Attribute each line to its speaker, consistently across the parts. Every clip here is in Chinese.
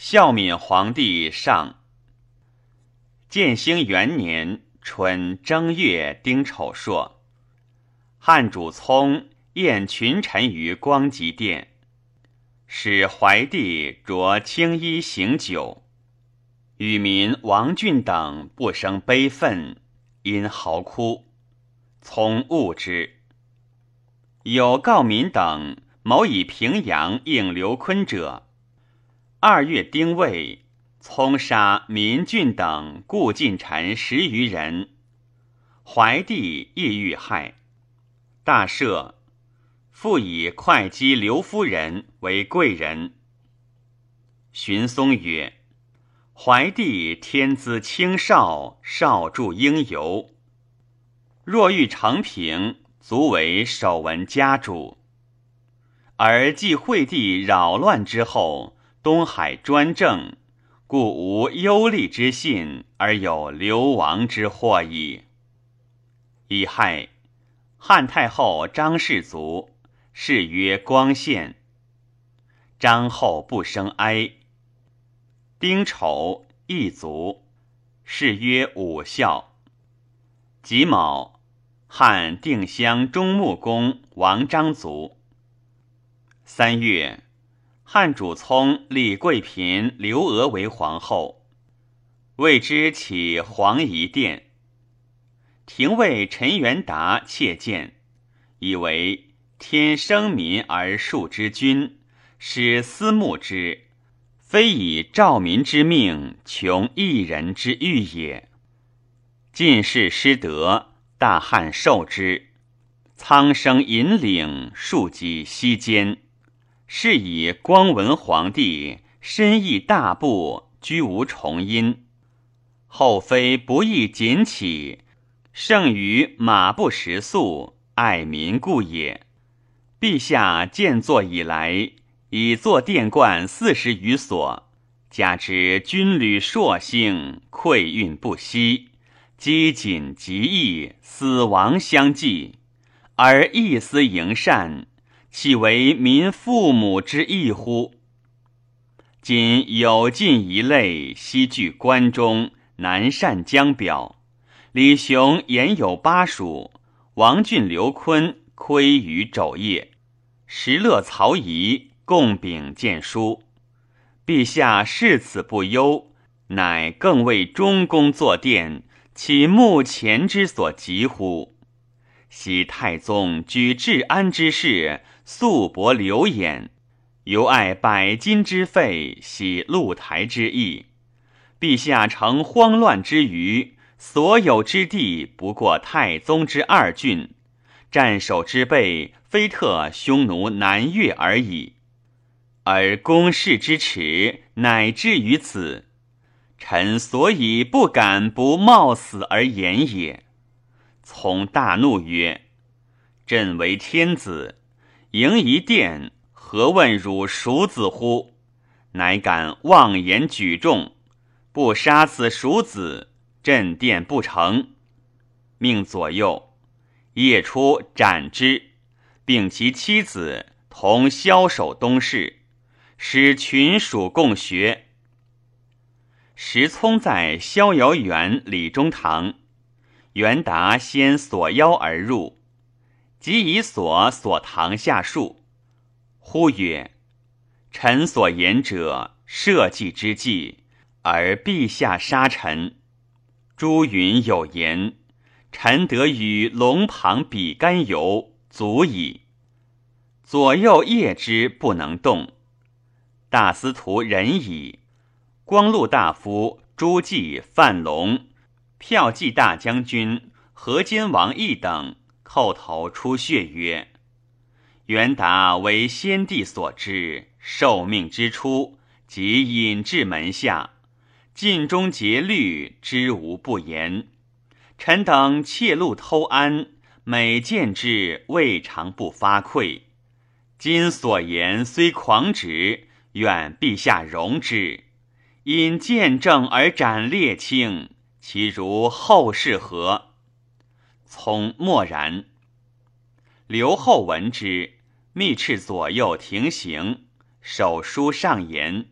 Speaker 1: 孝敏皇帝上。建兴元年春正月丁丑朔，汉主聪宴群臣于光极殿，使怀帝着青衣行酒，与民王俊等不生悲愤，因嚎哭。聪悟之。有告民等谋以平阳应刘坤者。二月丁未，聪杀民俊等故近臣十余人。怀帝亦遇害，大赦。复以会稽刘夫人为贵人。荀松曰：“怀帝天资清少，少著应由。若欲成平。”足为守文家主，而继惠帝扰乱之后，东海专政，故无忧利之信，而有流亡之祸矣。乙亥，汉太后张氏族，谥曰光献。张后不生哀。丁丑，一族，谥曰武孝。己卯。汉定襄中穆公王章族。三月，汉主聪立贵嫔刘娥为皇后，为之起皇仪殿。廷尉陈元达窃见，以为天生民而庶之君，使私慕之，非以兆民之命，穷一人之欲也。进士失德。大汉受之，苍生引领，庶几西间。是以光文皇帝身义大布，居无重阴。后妃不义谨起，胜于马不食粟，爱民故也。陛下建作以来，已作殿观四十余所，加之军旅硕兴，馈运不息。积谨极义，死亡相继，而一思营善，岂为民父母之义乎？今有尽一类，西据关中，南善江表。李雄言有巴蜀，王俊、刘坤窥于肘腋，石勒、曹仪共秉荐书。陛下视此不忧，乃更为中宫坐殿。其目前之所急乎？昔太宗举治安之事，素薄流言，犹爱百金之费，喜露台之意。陛下乘慌乱之余，所有之地不过太宗之二郡，战守之备非特匈奴南越而已，而攻势之耻，乃至于此。臣所以不敢不冒死而言也。从大怒曰：“朕为天子，迎一殿，何问汝孰子乎？乃敢妄言举众，不杀此孰子，朕殿不成。命左右夜出斩之，并其妻子同枭首东市，使群属共学。”时聪在逍遥园李中堂，元达先锁腰而入，即以所所堂下树，呼曰：“臣所言者，社稷之计，而陛下杀臣。朱云有言：‘臣得与龙旁比干游，足矣。’左右腋之不能动，大司徒仁矣。”光禄大夫朱季、范龙、骠骑大将军何坚、王毅等后头出血曰：“元达为先帝所知，受命之初即引至门下，尽忠竭虑，知无不言。臣等窃录偷安，每见之，未尝不发愧。今所言虽狂直，愿陛下容之。”因见证而斩列卿，其如后事何？从默然。刘后闻之，密敕左右停刑，手书上言：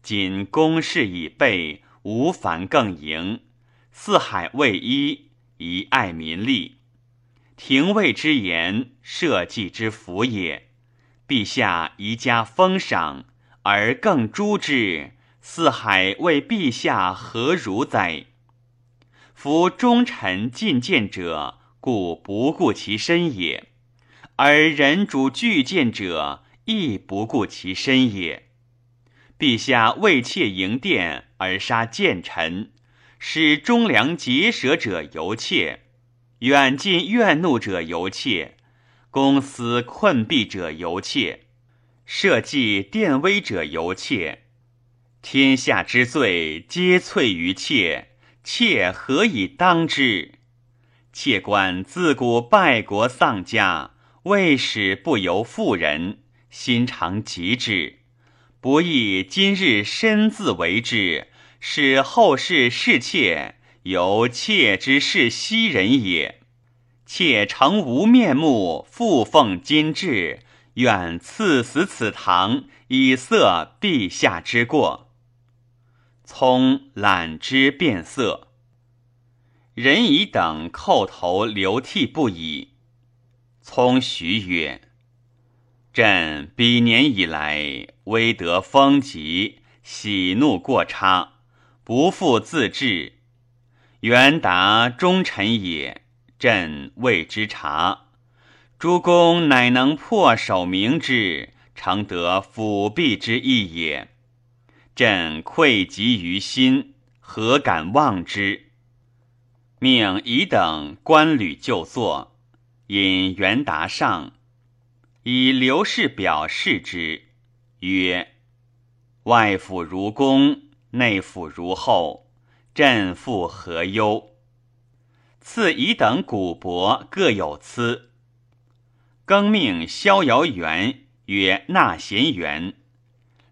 Speaker 1: 今公事已备，无烦更迎。四海为一，宜爱民利。廷尉之言，社稷之福也。陛下宜加封赏，而更诛之。四海为陛下何如哉？夫忠臣进谏者，故不顾其身也；而人主拒谏者，亦不顾其身也。陛下为妾迎殿而杀谏臣，使忠良结舌者犹怯。远近怨怒者犹怯，公私困弊者犹怯，社稷奠危者犹怯。天下之罪，皆萃于妾，妾何以当之？妾观自古败国丧家，未始不由妇人，心常疾之。不亦今日身自为之，使后世视妾。由妾之是昔人也，妾诚无面目，复奉金制，愿赐死此堂，以色陛下之过。聪览之变色，人以等叩头流涕不已。葱许曰：“朕彼年以来，微得风疾，喜怒过差，不复自制。”元达忠臣也，朕未之察。诸公乃能破守明之，常得辅弼之意也。朕愧及于心，何敢忘之？命乙等官履就坐，引元达上，以刘氏表示之，曰：“外府如公，内府如后。”朕复何忧？赐乙等古帛各有疵。更命逍遥园曰纳贤园，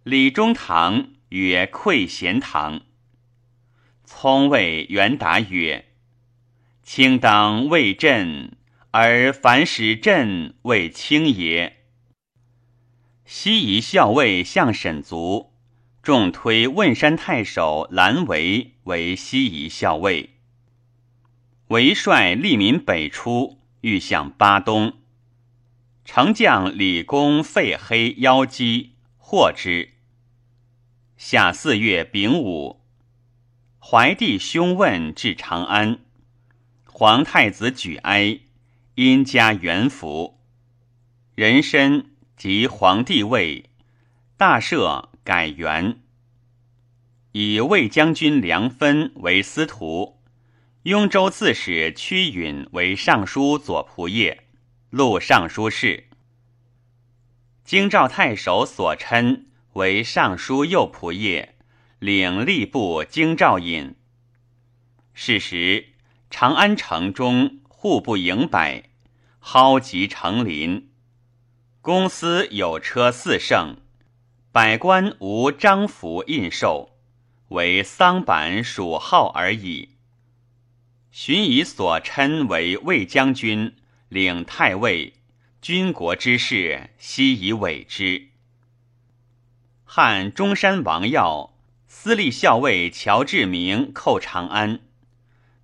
Speaker 1: 李中堂曰愧贤堂。聪谓元达曰：“卿当为朕，而凡使朕为卿也。”西夷校尉向沈卒。重推汶山太守兰维为西夷校尉。维率利民北出，欲向巴东。丞将李公废黑妖姬，获之。夏四月丙午，怀帝兄问至长安，皇太子举哀，因加元服。人参即皇帝位，大赦。改元，以魏将军梁分为司徒，雍州刺史屈允为尚书左仆射、录尚书事。京兆太守索琛为尚书右仆射，领吏部京兆尹。是时，长安城中户部营百，蒿集成林，公司有车四乘。百官无章符印绶，为桑板属号而已。寻以所称为魏将军，领太尉，军国之事，悉以委之。汉中山王耀、司隶校尉乔志明寇长安，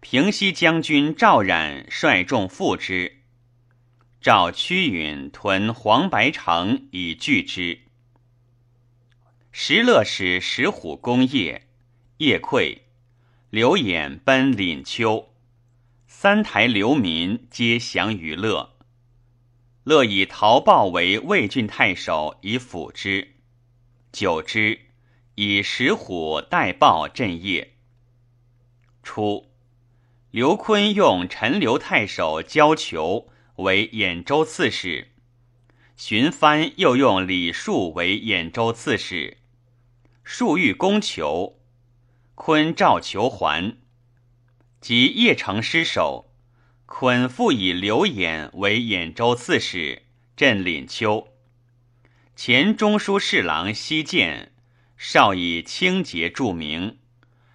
Speaker 1: 平西将军赵冉率众赴之，赵屈允屯黄白城以拒之。石勒使石虎攻夜，夜溃，刘演奔廪丘，三台流民皆降于乐。乐以陶豹为魏郡太守，以辅之。久之，以石虎代报镇业。初，刘琨用陈留太守焦裘为兖州刺史，荀藩又用李树为兖州刺史。数欲攻求，昆召求还。及邺城失守，昆复以刘演为兖州刺史，镇廪丘。前中书侍郎西建，少以清洁著名，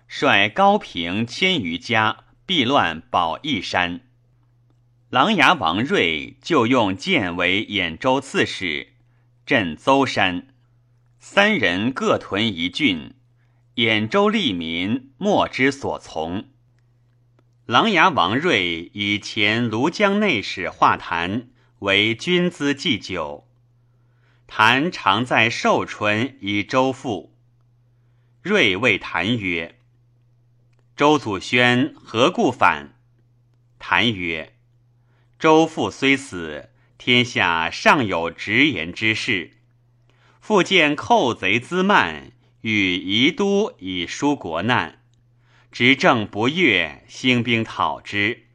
Speaker 1: 率高平千余家避乱保义山。琅琊王睿就用建为兖州刺史，镇邹山。三人各屯一郡，兖州利民莫之所从。琅琊王睿以前庐江内史华谈为军资祭酒，谭常在寿春以周父。睿谓谭曰：“周祖宣何故反？”谭曰：“周父虽死，天下尚有直言之事。复见寇贼滋蔓，与夷都以纾国难。”执政不悦，兴兵讨之，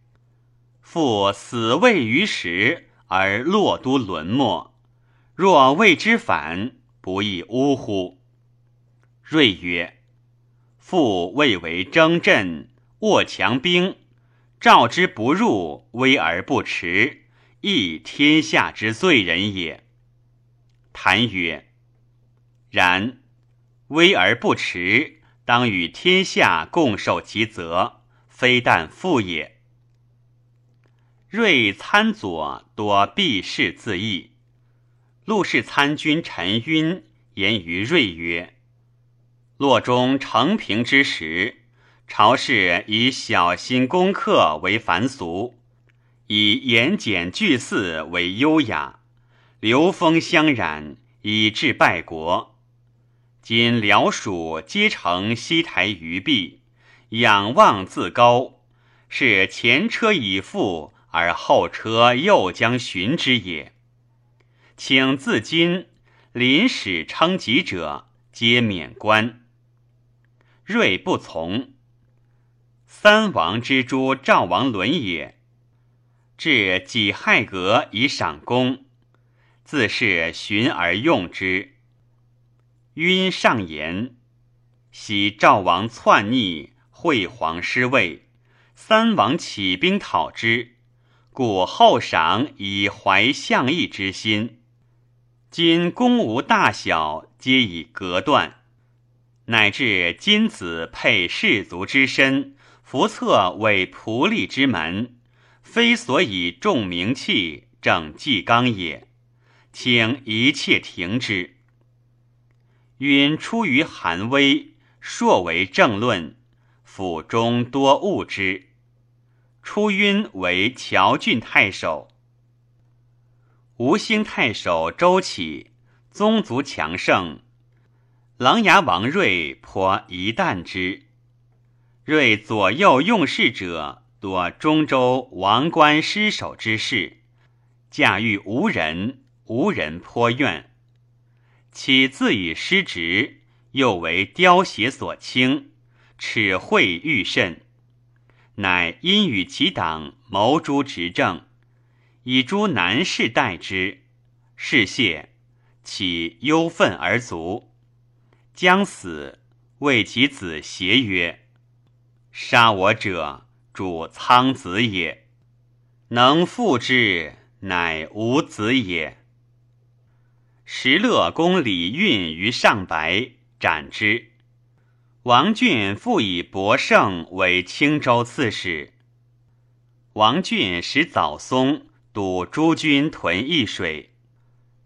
Speaker 1: 复死未于时，而洛都沦没。若谓之反，不亦呜乎？睿曰：“父未为征阵，握强兵，召之不入，威而不持，亦天下之罪人也。”谭曰：“然，威而不持。”当与天下共受其责，非但父也。睿参左多避世自缢。陆氏参军陈晕言于睿曰：“洛中承平之时，朝士以小心攻克为凡俗，以严简句祀为优雅，流风相染，以致败国。”今辽蜀皆成西台余壁，仰望自高，是前车已覆，而后车又将寻之也。请自今临使称疾者，皆免官。睿不从。三王之诛赵王伦也，至己亥阁以赏功，自是循而用之。晕上言：喜赵王篡逆，惠皇失位，三王起兵讨之，故后赏以怀相义之心。今公无大小，皆已隔断，乃至金子配士卒之身，福策为仆隶之门，非所以重名器，正纪纲也。请一切停之。允出于寒微，硕为政论，府中多误之。出晕为谯郡太守。吴兴太守周启宗族强盛，琅琊王睿颇一惮之。睿左右用事者多中州王官失守之事，驾驭无人，无人颇怨。岂自以失职，又为刁邪所轻，耻秽愈甚。乃因与其党谋诛执政，以诸南士代之。是谢，岂忧愤而卒。将死，谓其子邪曰：“杀我者，主苍子也。能复之，乃吾子也。”石勒攻李运于上白，斩之。王浚复以博胜为青州刺史。王浚使早松堵诸军屯易水，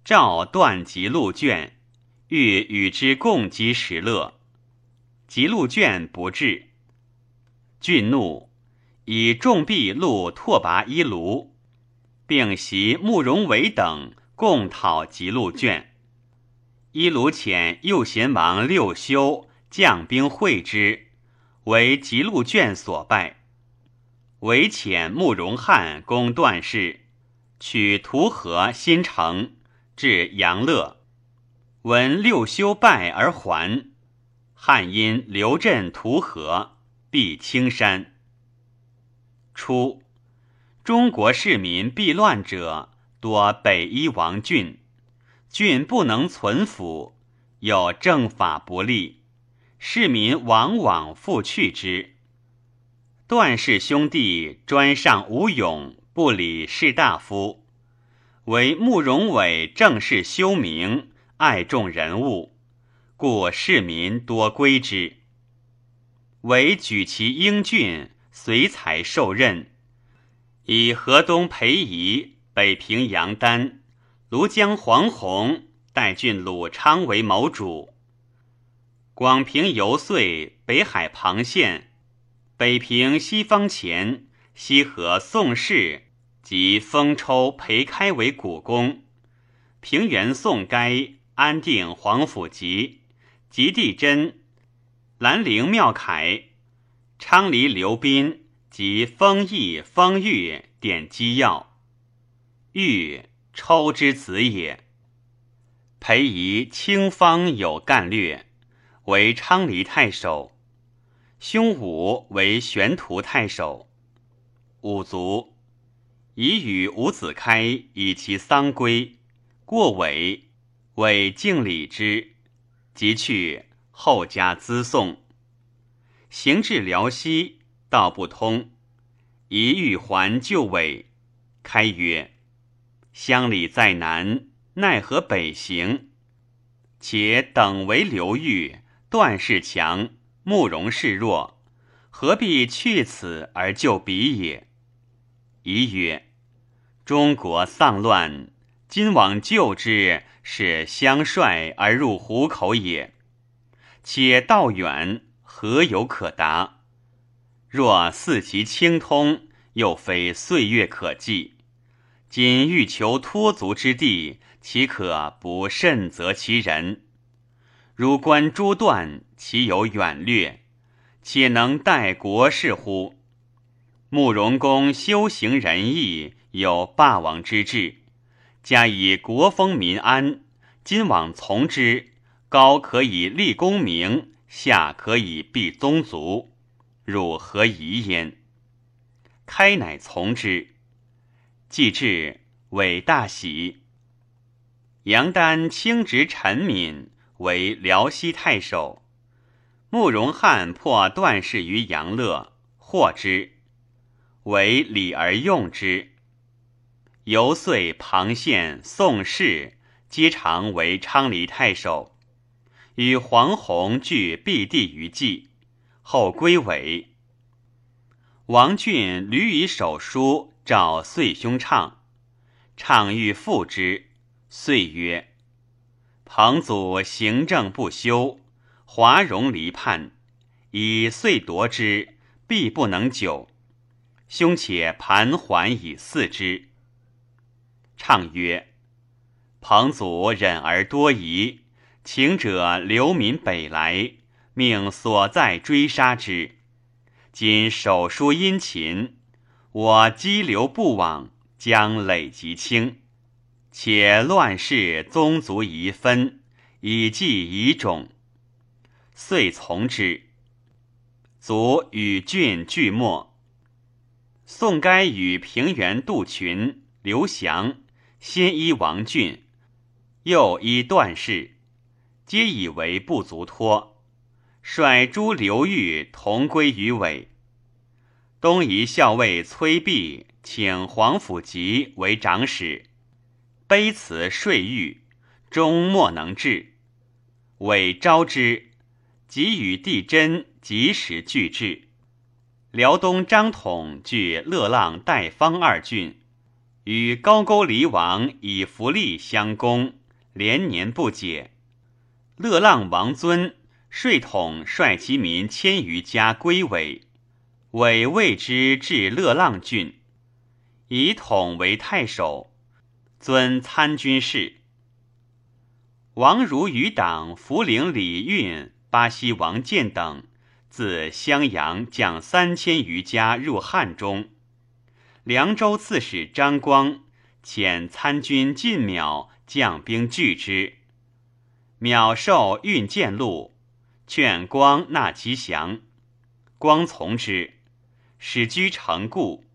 Speaker 1: 召断吉禄卷，欲与之共击石勒。吉禄卷不至，郡怒，以重币录拓跋一卢，并袭慕容伟等。共讨吉禄卷，伊卢遣右贤王六修将兵会之，为吉禄卷所败。韦遣慕容翰攻段氏，取图河新城，至阳乐。闻六修败而还，汉因留镇图河，避青山。初，中国市民避乱者。多北依王浚，浚不能存府，有政法不立，市民往往复去之。段氏兄弟专上吴勇，不理士大夫，为慕容伟正事修明，爱重人物，故市民多归之。唯举其英俊，随才受任，以河东裴仪。北平杨丹、庐江黄洪、代郡鲁昌为谋主。广平游遂北海庞县，北平西方前，西河宋氏及封抽裴开为古公，平原宋该安定皇甫吉，及地真兰陵妙楷，昌黎刘斌及丰邑丰裕典机要。玉抽之子也。裴仪清方有干略。为昌黎太守，兄武为玄图太守。武族，以与伍子开以其丧归，过尾，为敬礼之，即去。后加资送。行至辽西，道不通，一欲还就尾。开曰：“乡里在南，奈何北行？且等为刘豫。”段氏强，慕容氏弱，何必去此而就彼也？疑曰：中国丧乱，今往救之，是相率而入虎口也。且道远，何有可达？若似其清通，又非岁月可计。今欲求托足之地，岂可不慎择其人？如观诸段，其有远略，且能待国事乎？慕容公修行仁义，有霸王之志，加以国风民安，今往从之，高可以立功名，下可以避宗族，汝何疑焉？开乃从之。既至，为大喜。杨丹清职陈敏。为辽西太守，慕容翰破段氏于杨乐，获之，为礼而用之。游遂庞县宋氏皆常为昌黎太守，与黄洪俱避地于冀，后归为。王俊屡以手书召遂兄畅，畅欲复之，遂曰。彭祖行政不修，华容离叛，以遂夺之，必不能久。兄且盘桓以嗣之。畅曰：“彭祖忍而多疑，请者流民北来，命所在追杀之。今手书殷勤，我激流不往，将累及轻。”且乱世宗族遗分，以继遗种，遂从之。卒与郡俱没。宋该与平原杜群、刘翔先依王俊，又依段氏，皆以为不足托，率诸刘豫同归于尾。东夷校尉崔弼请皇甫吉为长史。卑辞税狱，终莫能治。委招之，即与帝真及时俱至。辽东张统据乐浪、代方二郡，与高句丽王以福利相攻，连年不解。乐浪王尊税统率其民千余家归尾，委为之至乐浪郡，以统为太守。尊参军事。王如余党福陵李运、巴西王建等，自襄阳将三千余家入汉中。凉州刺史张光遣参军进邈，将兵拒之。邈受运见禄，劝光纳其降。光从之，使居城固。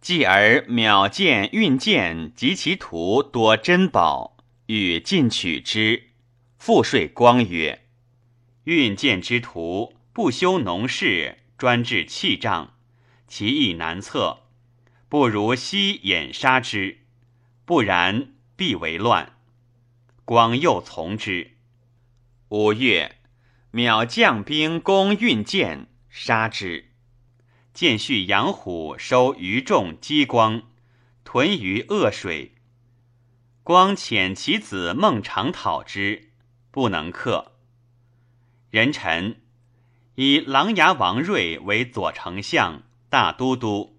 Speaker 1: 继而邈见运见及其徒多珍宝，欲进取之，复说光曰：“运见之徒不修农事，专治器仗，其意难测，不如悉掩杀之，不然必为乱。”光又从之。五月，邈将兵攻运见，杀之。见续杨虎收余众击光，屯于恶水。光遣其子孟尝讨之，不能克。人臣以琅琊王睿为左丞相、大都督，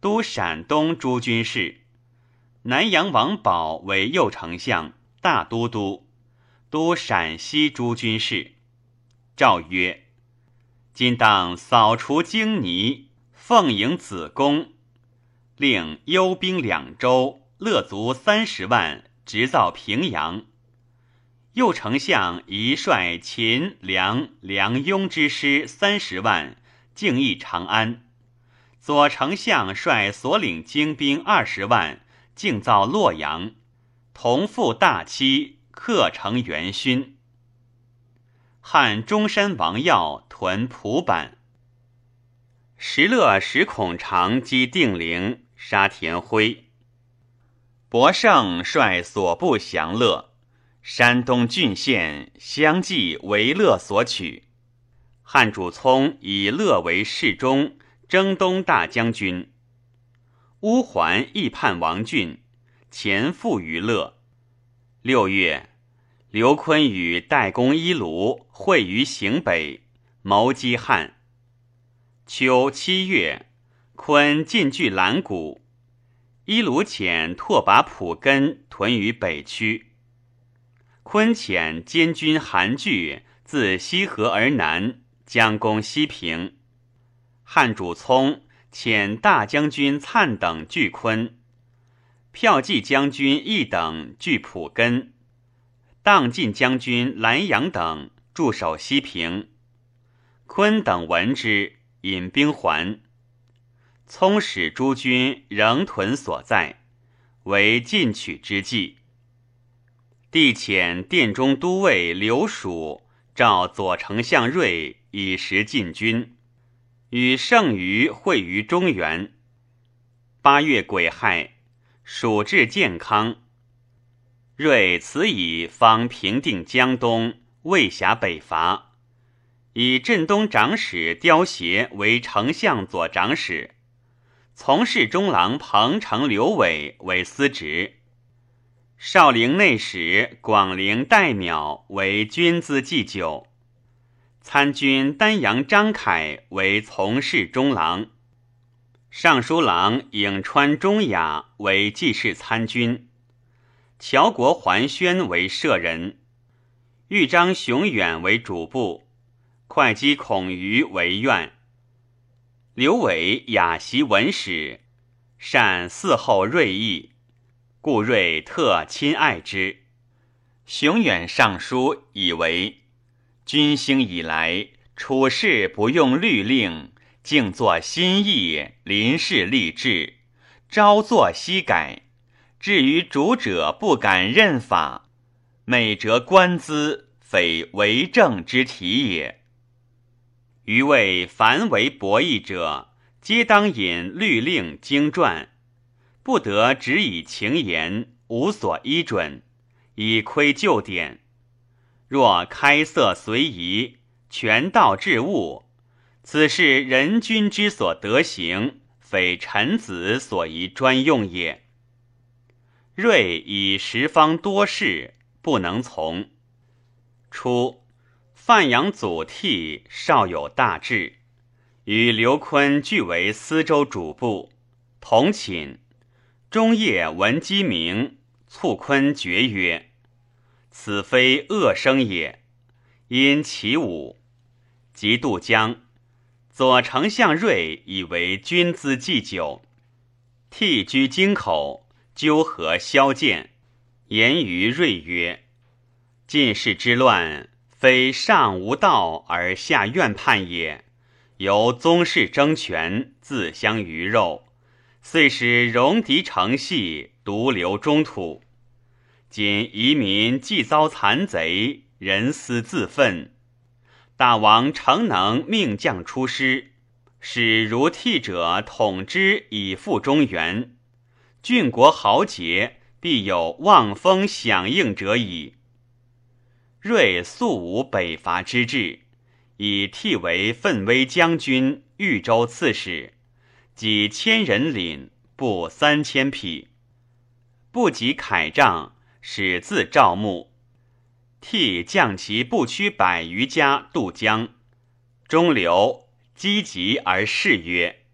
Speaker 1: 都陕东诸军事；南阳王宝为右丞相、大都督，都陕西诸军事。诏曰：今当扫除荆泥，奉迎子贡，令幽兵两州，勒卒三十万，直造平阳。右丞相宜率秦、梁、梁雍之师三十万，敬义长安；左丞相率所领精兵二十万，敬造洛阳，同赴大期，克成元勋。汉中山王耀屯蒲坂。石勒使孔长击定陵，杀田辉。博胜率所部降乐。山东郡县相继为乐所取，汉主聪以乐为侍中、征东大将军。乌桓亦叛王俊，前附于乐。六月，刘琨与代公伊卢会于行北，谋击汉。秋七月，昆进据兰谷，伊卢遣拓跋普根屯于北区。昆遣监军韩据自西河而南，将攻西平。汉主聪遣大将军粲等拒昆，骠骑将军义等拒蒲根，荡进将军兰阳等驻守西平。昆等闻之，引兵还。聪使诸军仍屯所在，为进取之计。帝遣殿中都尉刘蜀召左丞相睿以时进军，与剩余会于中原。八月癸亥，蜀至建康。睿此以方平定江东，未辖北伐，以镇东长史刁协为丞相左长史，从事中郎彭城刘伟为司职。少陵内史广陵代邈为军资祭酒，参军丹阳张凯为从事中郎，尚书郎颍川中雅为记事参军，乔国桓宣为舍人，豫章熊远为主簿，会稽孔瑜为院。刘伟雅习文史，善嗣后锐意。故睿特亲爱之。熊远上书以为：君兴以来，处事不用律令，静作心意，临事立志，朝作夕改。至于主者不敢任法，美折官资，非为政之体也。余谓凡为博弈者，皆当引律令经传。不得只以情言，无所依准，以窥旧典。若开色随宜，权道治物，此是人君之所得行，非臣子所宜专用也。睿以十方多事，不能从。初，范阳祖逖少有大志，与刘琨俱为司州主簿，同寝。中夜闻鸡鸣，促坤绝曰：“此非恶声也。”因其舞，即渡江。左丞相睿以为君资祭酒，替居京口，纠合萧剑，言于睿曰：“晋室之乱，非上无道而下怨叛也，由宗室争权，自相鱼肉。”遂使戎狄成系，独留中土。今夷民既遭残贼，人思自愤。大王诚能命将出师，使如替者统之，以复中原。郡国豪杰，必有望风响应者矣。睿素无北伐之志，以替为奋威将军、豫州刺史。几千人领，步三千匹，不及铠仗，始自赵牧。替将其不屈百余家渡江，中流积极而誓曰：“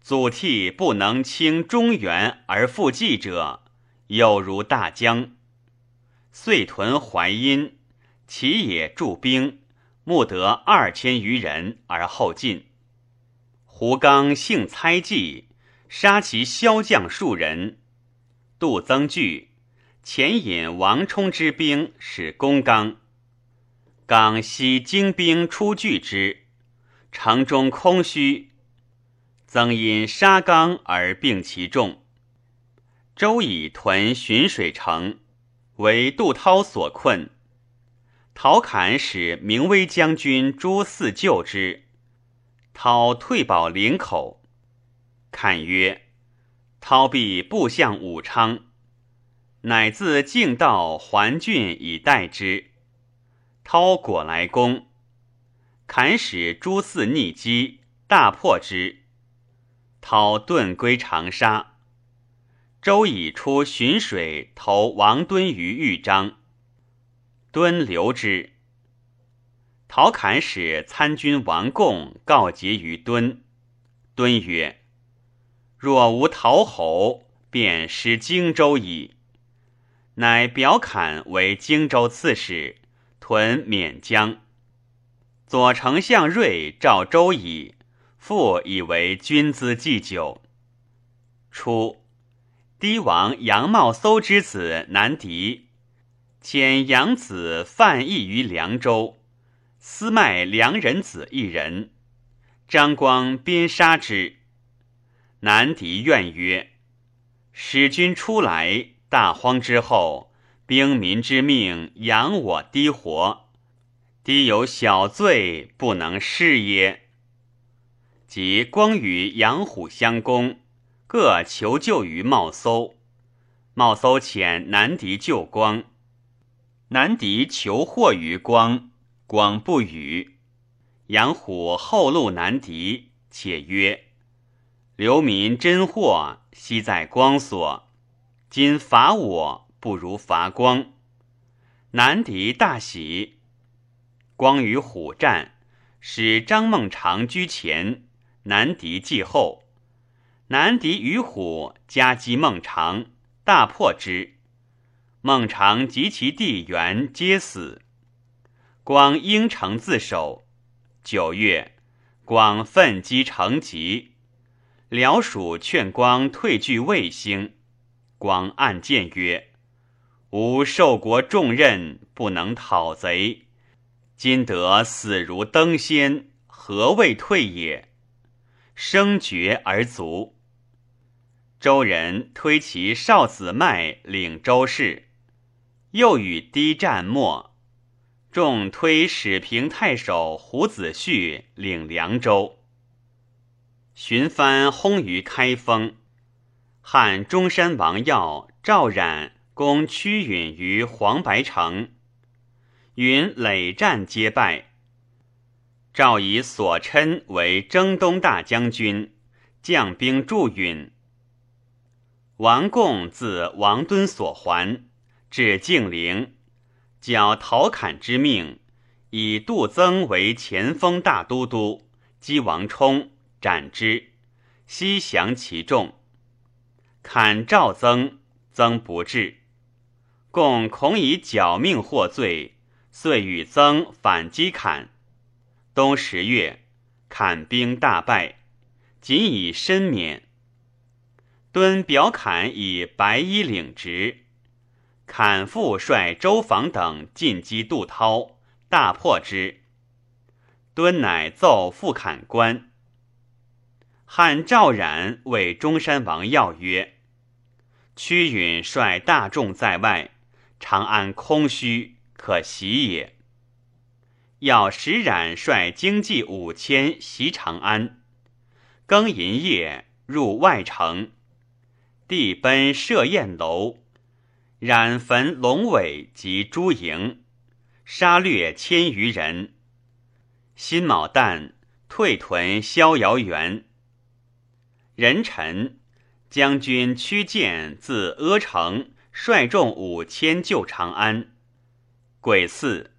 Speaker 1: 祖逖不能清中原而复济者，有如大江。”遂屯淮阴，其也驻兵，募得二千余人而后进。胡刚性猜忌，杀其骁将数人。杜增惧，遣引王冲之兵使攻刚。刚悉精兵出拒之，城中空虚。曾因杀刚而并其众。周以屯浔水城，为杜涛所困。陶侃使明威将军朱四救之，涛退保陵口。侃曰。操必步向武昌，乃自径道还郡以待之。操果来攻，砍使诸四逆击，大破之。操遁归长沙。周以出浔水投王敦于豫章，敦留之。陶侃使参军王贡告捷于敦，敦曰。若无陶侯，便失荆州矣。乃表侃为荆州刺史，屯沔江。左丞相睿召周矣，复以为军资祭酒。初，堤王杨茂搜之子南狄，遣养子范义于凉州，私卖良人子一人，张光鞭杀之。南狄怨曰：“使君出来，大荒之后，兵民之命，养我低活，低有小罪，不能施耶？”即光与杨虎相攻，各求救于茂搜。茂搜遣南狄救光，南狄求祸于光，光不与。杨虎后路难敌，且曰。流民真祸，悉在光所。今伐我，不如伐光。南敌大喜。光与虎战，使张孟尝居前，南敌继后。南敌与虎夹击孟尝，大破之。孟尝及其弟元皆死。光应城自守。九月，光奋击成吉。辽蜀劝光退据卫星，光暗见曰：“吾受国重任，不能讨贼，今得死如登仙，何谓退也？”生绝而卒。周人推其少子迈领周氏，又与低战没。众推始平太守胡子胥领凉州。寻帆轰于开封，汉中山王耀、赵冉攻屈允于黄白城，允累战皆败。赵以所琛为征东大将军，将兵助允。王贡自王敦所还，至敬陵，矫陶侃之命，以杜增为前锋大都督，击王充。斩之，悉降其众。砍赵增，增不至。共恐以剿命获罪，遂与曾反击砍。冬十月，砍兵大败，仅以身免。敦表侃以白衣领职。砍复率周防等进击杜涛，大破之。敦乃奏复砍官。汉赵冉为中山王要曰：“屈允率大众在外，长安空虚，可袭也。”要使冉率精骑五千袭长安，更寅夜入外城，地奔设宴楼，冉焚龙尾及诸营，杀掠千余人。辛卯旦，退屯逍遥园。人臣将军屈建自阿城率众五千救长安，癸巳，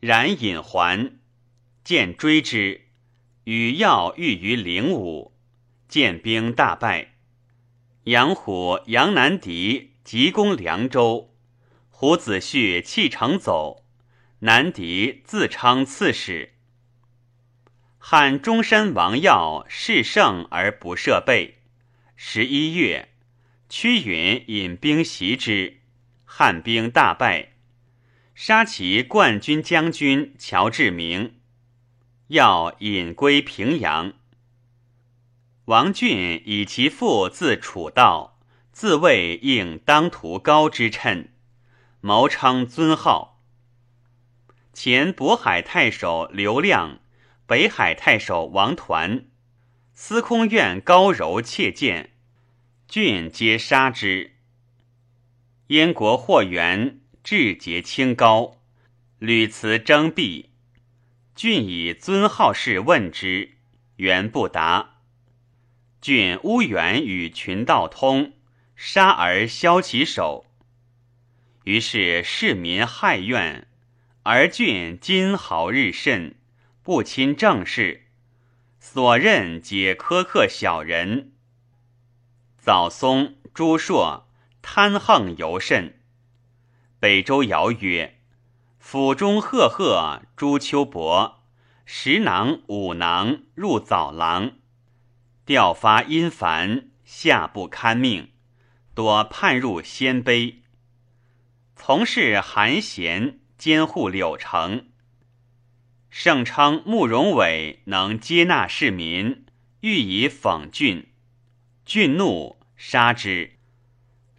Speaker 1: 冉引还，见追之，与要遇于灵武，见兵大败。杨虎、杨南敌急攻凉州，胡子胥弃城走，南敌自称刺史。汉中山王耀势胜而不设备。十一月，屈允引兵袭之，汉兵大败，杀其冠军将军乔志明，要引归平阳。王俊以其父自楚道，自谓应当涂高之称，谋称尊号。前渤海太守刘亮。北海太守王团、司空院高柔窃见，郡皆杀之。燕国霍元志节清高，屡辞征辟，郡以尊号事问之，元不答。郡乌元与群道通，杀而削其首。于是市民骇怨，而郡今豪日甚。不亲政事，所任皆苛刻小人。早松、朱硕贪横尤甚。北周谣曰：“府中赫赫朱秋伯，十囊五囊入早郎，调发阴烦，下不堪命，多叛入鲜卑。从事韩贤，监护柳城。”盛称慕容伟能接纳市民，欲以讽郡。郡怒，杀之。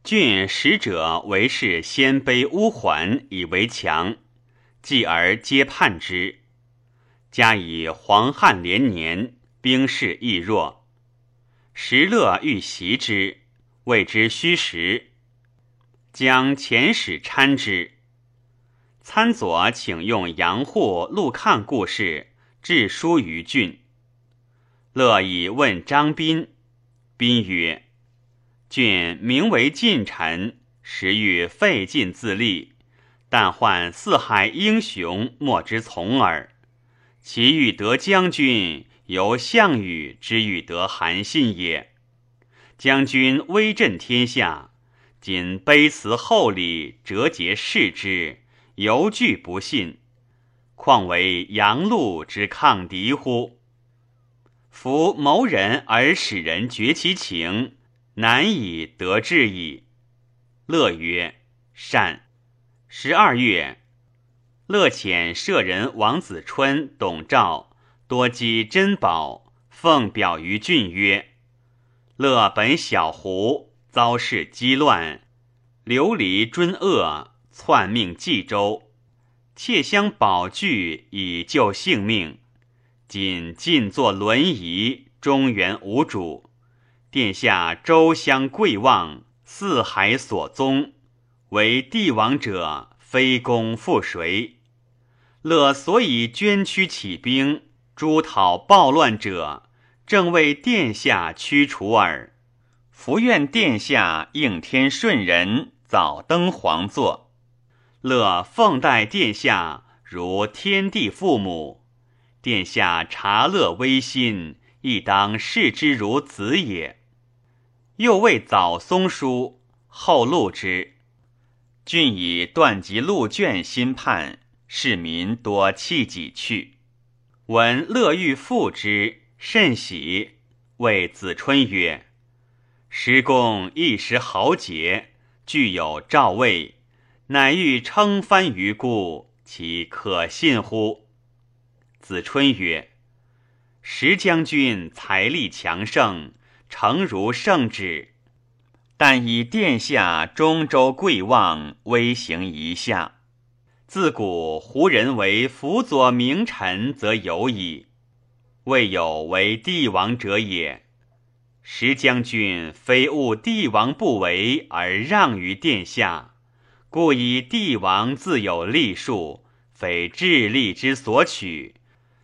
Speaker 1: 郡使者为是鲜卑乌桓以为强，继而皆叛之。加以黄汉连年，兵势亦弱。石勒欲袭之，谓之虚实，将遣使参之。参佐请用杨户、陆抗故事，致书于郡。乐以问张斌，斌曰：“郡名为近臣，实欲废晋自立，但患四海英雄莫之从耳。其欲得将军，由项羽之欲得韩信也。将军威震天下，今卑辞厚礼，折节视之。”犹惧不信，况为杨禄之抗敌乎？夫谋人而使人绝其情，难以得志矣。乐曰：“善。”十二月，乐遣舍人王子春、董昭多积珍宝，奉表于郡曰：“乐本小胡，遭事激乱，流离尊恶。”篡命冀州，窃相宝具以救性命。仅尽坐轮椅，中原无主。殿下周乡贵望，四海所宗，为帝王者，非公复谁？乐所以捐躯起兵，诛讨暴乱者，正为殿下驱除耳。伏愿殿下应天顺人，早登皇座。乐奉待殿下如天地父母，殿下察乐微心，亦当视之如子也。又为早松书后录之，郡以断及录卷心叛，市民多弃己去。闻乐欲复之，甚喜，谓子春曰：“时公一时豪杰，具有赵魏。”乃欲称藩于故，其可信乎？子春曰：“石将军财力强盛，诚如圣旨。但以殿下中州贵望，威行一下。自古胡人为辅佐名臣，则有矣，未有为帝王者也。石将军非误帝王不为，而让于殿下。”故以帝王自有立数，非智力之所取。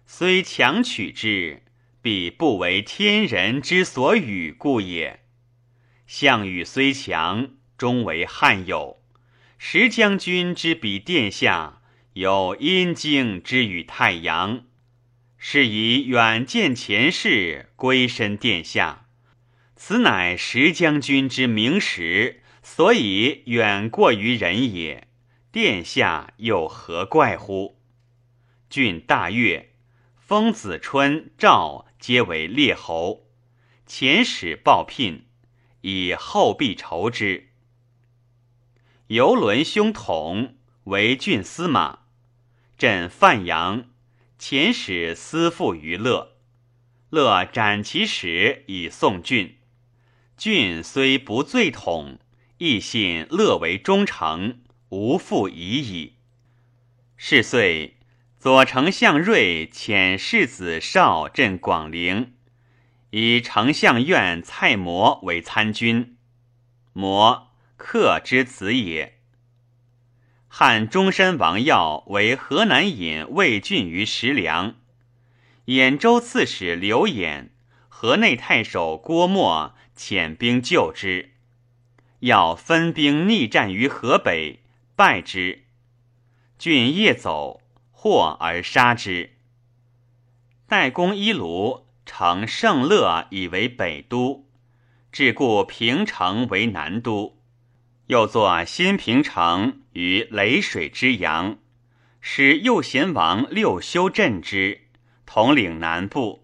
Speaker 1: 虽强取之，必不为天人之所与故也。项羽虽强，终为汉友。时将军之比殿下，有阴经之与太阳，是以远见前世，归身殿下。此乃石将军之明时，所以远过于人也。殿下又何怪乎？郡大悦，封子春、赵皆为列侯。遣使报聘，以后必酬之。游轮兄统为郡司马，镇范阳，遣使私附于乐，乐斩其使以送郡。郡虽不罪统，亦信乐为忠诚，无复疑矣。是岁，左丞相睿遣世子少镇广陵，以丞相院蔡模为参军。模，客之子也。汉中山王耀为河南尹魏郡于石梁，兖州刺史刘演、河内太守郭沫。遣兵救之，要分兵逆战于河北，败之。郡夜走，获而杀之。代公伊卢成圣乐以为北都，置故平城为南都，又作新平城于雷水之阳，使右贤王六修镇之，统领南部。